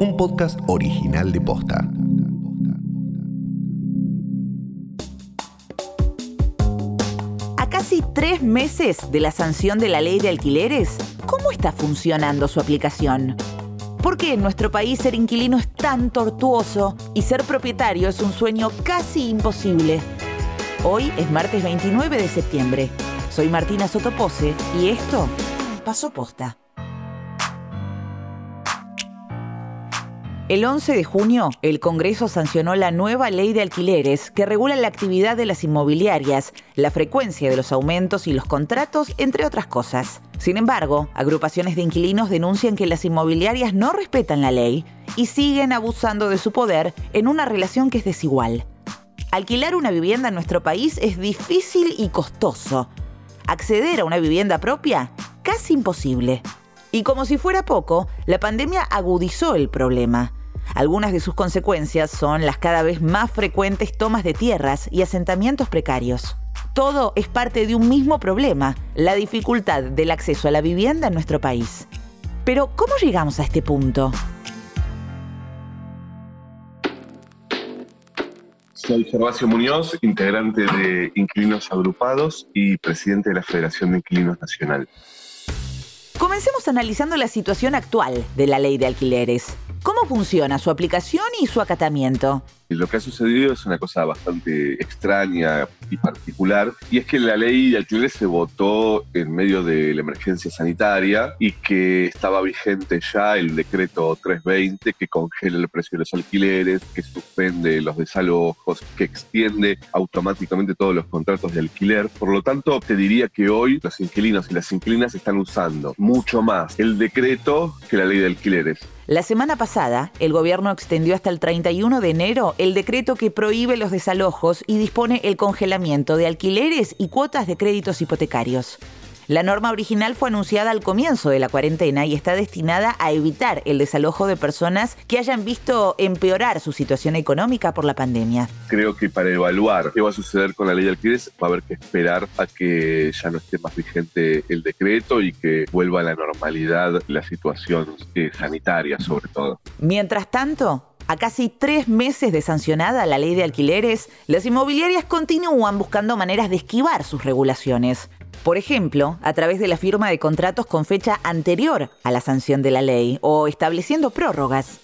un podcast original de Posta. A casi tres meses de la sanción de la ley de alquileres, ¿cómo está funcionando su aplicación? ¿Por qué en nuestro país ser inquilino es tan tortuoso y ser propietario es un sueño casi imposible? Hoy es martes 29 de septiembre. Soy Martina Sotopose y esto pasó posta. El 11 de junio, el Congreso sancionó la nueva ley de alquileres que regula la actividad de las inmobiliarias, la frecuencia de los aumentos y los contratos, entre otras cosas. Sin embargo, agrupaciones de inquilinos denuncian que las inmobiliarias no respetan la ley y siguen abusando de su poder en una relación que es desigual. Alquilar una vivienda en nuestro país es difícil y costoso. Acceder a una vivienda propia, casi imposible. Y como si fuera poco, la pandemia agudizó el problema. Algunas de sus consecuencias son las cada vez más frecuentes tomas de tierras y asentamientos precarios. Todo es parte de un mismo problema, la dificultad del acceso a la vivienda en nuestro país. Pero, ¿cómo llegamos a este punto? Soy Gervasio Muñoz, integrante de Inquilinos Agrupados y presidente de la Federación de Inquilinos Nacional. Comencemos analizando la situación actual de la ley de alquileres. ¿Cómo funciona su aplicación y su acatamiento? Lo que ha sucedido es una cosa bastante extraña y particular, y es que la ley de alquileres se votó en medio de la emergencia sanitaria y que estaba vigente ya el decreto 320 que congela el precio de los alquileres, que suspende los desalojos, que extiende automáticamente todos los contratos de alquiler. Por lo tanto, te diría que hoy los inquilinos y las inquilinas están usando mucho más el decreto que la ley de alquileres. La semana pasada, el gobierno extendió hasta el 31 de enero el decreto que prohíbe los desalojos y dispone el congelamiento de alquileres y cuotas de créditos hipotecarios. La norma original fue anunciada al comienzo de la cuarentena y está destinada a evitar el desalojo de personas que hayan visto empeorar su situación económica por la pandemia. Creo que para evaluar qué va a suceder con la ley de alquileres va a haber que esperar a que ya no esté más vigente el decreto y que vuelva a la normalidad la situación eh, sanitaria sobre todo. Mientras tanto, a casi tres meses de sancionada la ley de alquileres, las inmobiliarias continúan buscando maneras de esquivar sus regulaciones. Por ejemplo, a través de la firma de contratos con fecha anterior a la sanción de la ley o estableciendo prórrogas.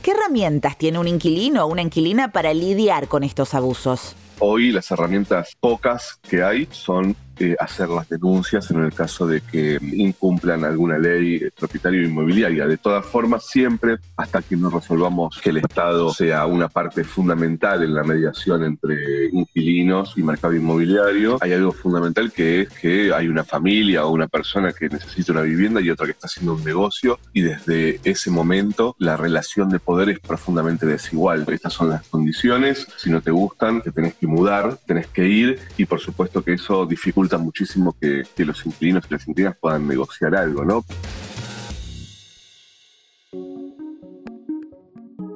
¿Qué herramientas tiene un inquilino o una inquilina para lidiar con estos abusos? Hoy las herramientas pocas que hay son eh, hacer las denuncias en el caso de que incumplan alguna ley propietario inmobiliaria. De todas formas, siempre, hasta que no resolvamos que el Estado sea una parte fundamental en la mediación entre inquilinos y mercado inmobiliario, hay algo fundamental que es que hay una familia o una persona que necesita una vivienda y otra que está haciendo un negocio y desde ese momento la relación de poder es profundamente desigual. Estas son las condiciones, si no te gustan, te tenés que mudar, tenés que ir y por supuesto que eso dificulta muchísimo que, que los inquilinos y las inquilinas puedan negociar algo, ¿no?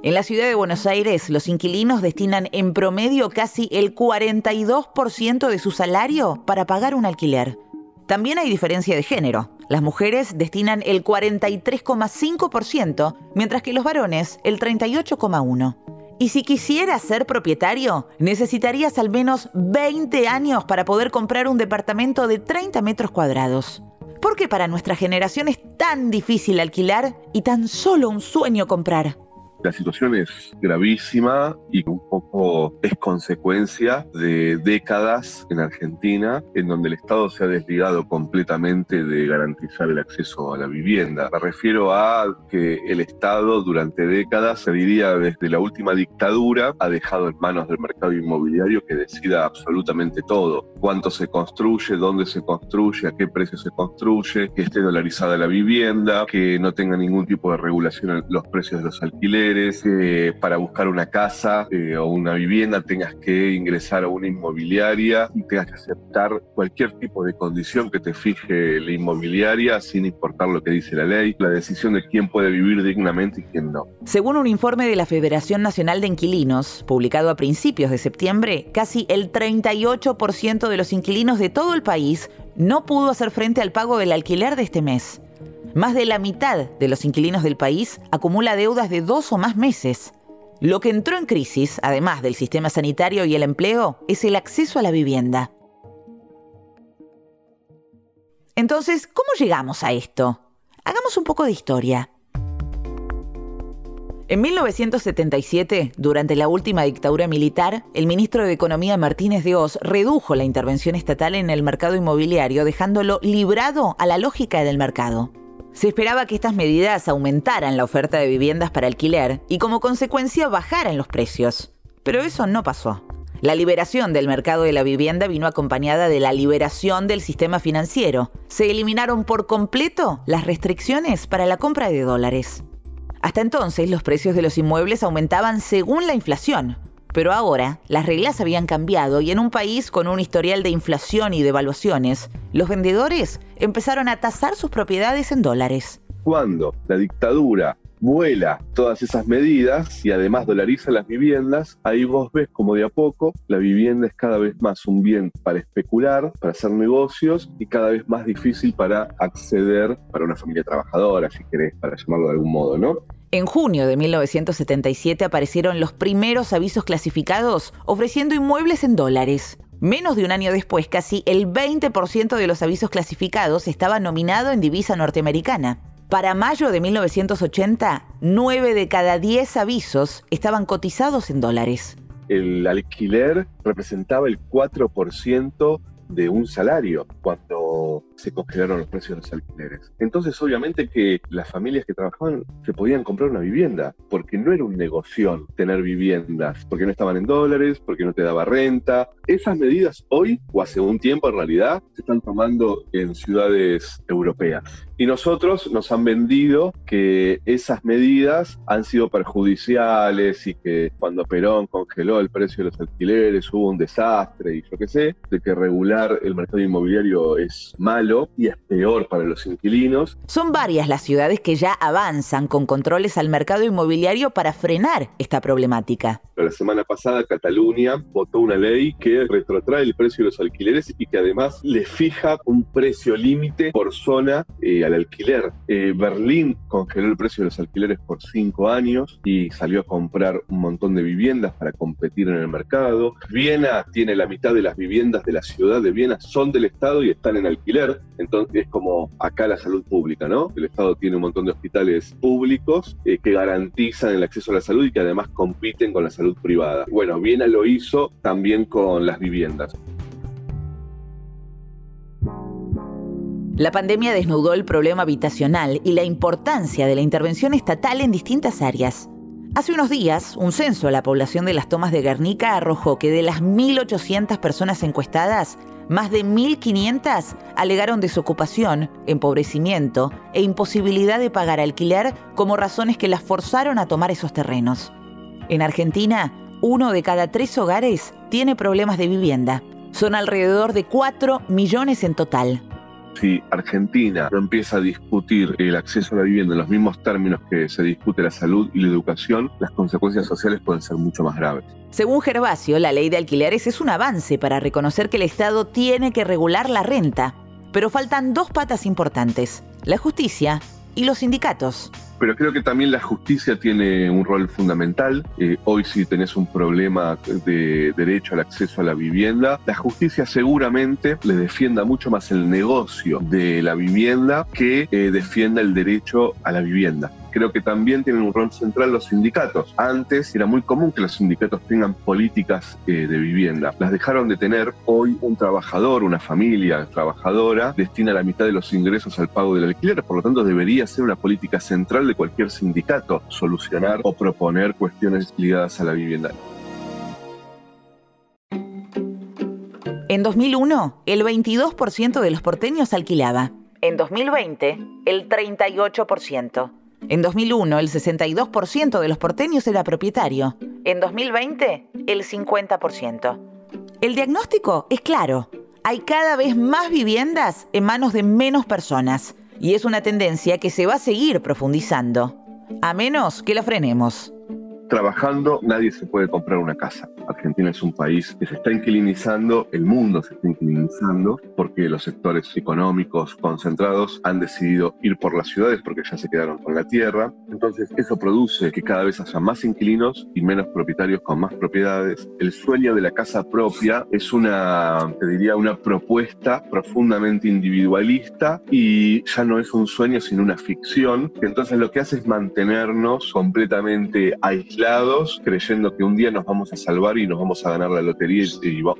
En la ciudad de Buenos Aires, los inquilinos destinan en promedio casi el 42% de su salario para pagar un alquiler. También hay diferencia de género. Las mujeres destinan el 43,5%, mientras que los varones el 38,1%. Y si quisieras ser propietario, necesitarías al menos 20 años para poder comprar un departamento de 30 metros cuadrados. ¿Por qué para nuestra generación es tan difícil alquilar y tan solo un sueño comprar? La situación es gravísima y un poco es consecuencia de décadas en Argentina en donde el Estado se ha desligado completamente de garantizar el acceso a la vivienda. Me refiero a que el Estado durante décadas, se diría desde la última dictadura, ha dejado en manos del mercado inmobiliario que decida absolutamente todo. Cuánto se construye, dónde se construye, a qué precio se construye, que esté dolarizada la vivienda, que no tenga ningún tipo de regulación en los precios de los alquileres eh, para buscar una casa eh, o una vivienda tengas que ingresar a una inmobiliaria y tengas que aceptar cualquier tipo de condición que te fije la inmobiliaria sin importar lo que dice la ley, la decisión de quién puede vivir dignamente y quién no. Según un informe de la Federación Nacional de Inquilinos, publicado a principios de septiembre, casi el 38% de los inquilinos de todo el país no pudo hacer frente al pago del alquiler de este mes. Más de la mitad de los inquilinos del país acumula deudas de dos o más meses. Lo que entró en crisis, además del sistema sanitario y el empleo, es el acceso a la vivienda. Entonces, ¿cómo llegamos a esto? Hagamos un poco de historia. En 1977, durante la última dictadura militar, el ministro de Economía Martínez de Oz redujo la intervención estatal en el mercado inmobiliario, dejándolo librado a la lógica del mercado. Se esperaba que estas medidas aumentaran la oferta de viviendas para alquiler y como consecuencia bajaran los precios. Pero eso no pasó. La liberación del mercado de la vivienda vino acompañada de la liberación del sistema financiero. Se eliminaron por completo las restricciones para la compra de dólares. Hasta entonces los precios de los inmuebles aumentaban según la inflación, pero ahora las reglas habían cambiado y en un país con un historial de inflación y devaluaciones, los vendedores empezaron a tasar sus propiedades en dólares. Cuando la dictadura vuela todas esas medidas y además dolariza las viviendas, ahí vos ves como de a poco la vivienda es cada vez más un bien para especular, para hacer negocios y cada vez más difícil para acceder para una familia trabajadora, si querés, para llamarlo de algún modo, ¿no? En junio de 1977 aparecieron los primeros avisos clasificados ofreciendo inmuebles en dólares. Menos de un año después, casi el 20% de los avisos clasificados estaba nominado en divisa norteamericana. Para mayo de 1980, 9 de cada 10 avisos estaban cotizados en dólares. El alquiler representaba el 4% de un salario cuando se congelaron los precios de los alquileres. Entonces, obviamente que las familias que trabajaban se podían comprar una vivienda, porque no era un negocio tener viviendas, porque no estaban en dólares, porque no te daba renta. Esas medidas hoy, o hace un tiempo en realidad, se están tomando en ciudades europeas. Y nosotros nos han vendido que esas medidas han sido perjudiciales y que cuando Perón congeló el precio de los alquileres hubo un desastre y yo qué sé, de que regular el mercado inmobiliario es malo y es peor para los inquilinos. Son varias las ciudades que ya avanzan con controles al mercado inmobiliario para frenar esta problemática. La semana pasada Cataluña votó una ley que retrotrae el precio de los alquileres y que además le fija un precio límite por zona. Eh, al alquiler. Eh, Berlín congeló el precio de los alquileres por cinco años y salió a comprar un montón de viviendas para competir en el mercado. Viena tiene la mitad de las viviendas de la ciudad de Viena, son del Estado y están en alquiler. Entonces es como acá la salud pública, ¿no? El Estado tiene un montón de hospitales públicos eh, que garantizan el acceso a la salud y que además compiten con la salud privada. Bueno, Viena lo hizo también con las viviendas. La pandemia desnudó el problema habitacional y la importancia de la intervención estatal en distintas áreas. Hace unos días, un censo a la población de las tomas de Guernica arrojó que de las 1.800 personas encuestadas, más de 1.500 alegaron desocupación, empobrecimiento e imposibilidad de pagar alquiler como razones que las forzaron a tomar esos terrenos. En Argentina, uno de cada tres hogares tiene problemas de vivienda. Son alrededor de 4 millones en total si Argentina no empieza a discutir el acceso a la vivienda en los mismos términos que se discute la salud y la educación, las consecuencias sociales pueden ser mucho más graves. Según Gervasio, la ley de alquileres es un avance para reconocer que el Estado tiene que regular la renta, pero faltan dos patas importantes, la justicia y los sindicatos pero creo que también la justicia tiene un rol fundamental. Eh, hoy si tenés un problema de derecho al acceso a la vivienda, la justicia seguramente le defienda mucho más el negocio de la vivienda que eh, defienda el derecho a la vivienda creo que también tienen un rol central los sindicatos. Antes era muy común que los sindicatos tengan políticas eh, de vivienda. Las dejaron de tener. Hoy un trabajador, una familia trabajadora, destina la mitad de los ingresos al pago del alquiler. Por lo tanto, debería ser una política central de cualquier sindicato solucionar o proponer cuestiones ligadas a la vivienda. En 2001, el 22% de los porteños alquilaba. En 2020, el 38%. En 2001, el 62% de los porteños era propietario. En 2020, el 50%. El diagnóstico es claro. Hay cada vez más viviendas en manos de menos personas. Y es una tendencia que se va a seguir profundizando. A menos que la frenemos. Trabajando nadie se puede comprar una casa. Argentina es un país que se está inquilinizando, el mundo se está inquilinizando, porque los sectores económicos concentrados han decidido ir por las ciudades porque ya se quedaron con la tierra. Entonces eso produce que cada vez haya más inquilinos y menos propietarios con más propiedades. El sueño de la casa propia es una, te diría, una propuesta profundamente individualista y ya no es un sueño sino una ficción, entonces lo que hace es mantenernos completamente aislados, creyendo que un día nos vamos a salvar y nos vamos a ganar la lotería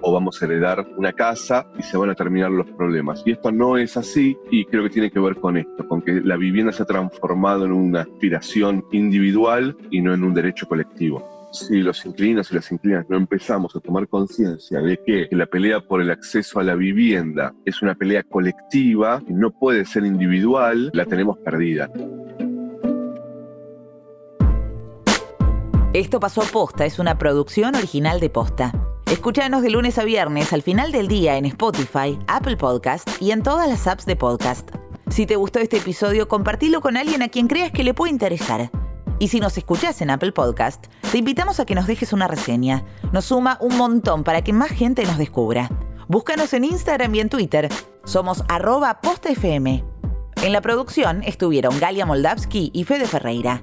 o vamos a heredar una casa y se van a terminar los problemas. Y esto no es así y creo que tiene que ver con esto, con que la vivienda se ha transformado en una aspiración individual y no en un derecho colectivo si los inquilinos y las inquilinas no empezamos a tomar conciencia de que la pelea por el acceso a la vivienda es una pelea colectiva y no puede ser individual, la tenemos perdida. Esto pasó posta, es una producción original de posta. Escúchanos de lunes a viernes al final del día en Spotify, Apple Podcast y en todas las apps de podcast. Si te gustó este episodio, compartilo con alguien a quien creas que le puede interesar. Y si nos escuchás en Apple Podcast, te invitamos a que nos dejes una reseña. Nos suma un montón para que más gente nos descubra. Búscanos en Instagram y en Twitter. Somos arroba postfm. En la producción estuvieron Galia Moldavsky y Fede Ferreira.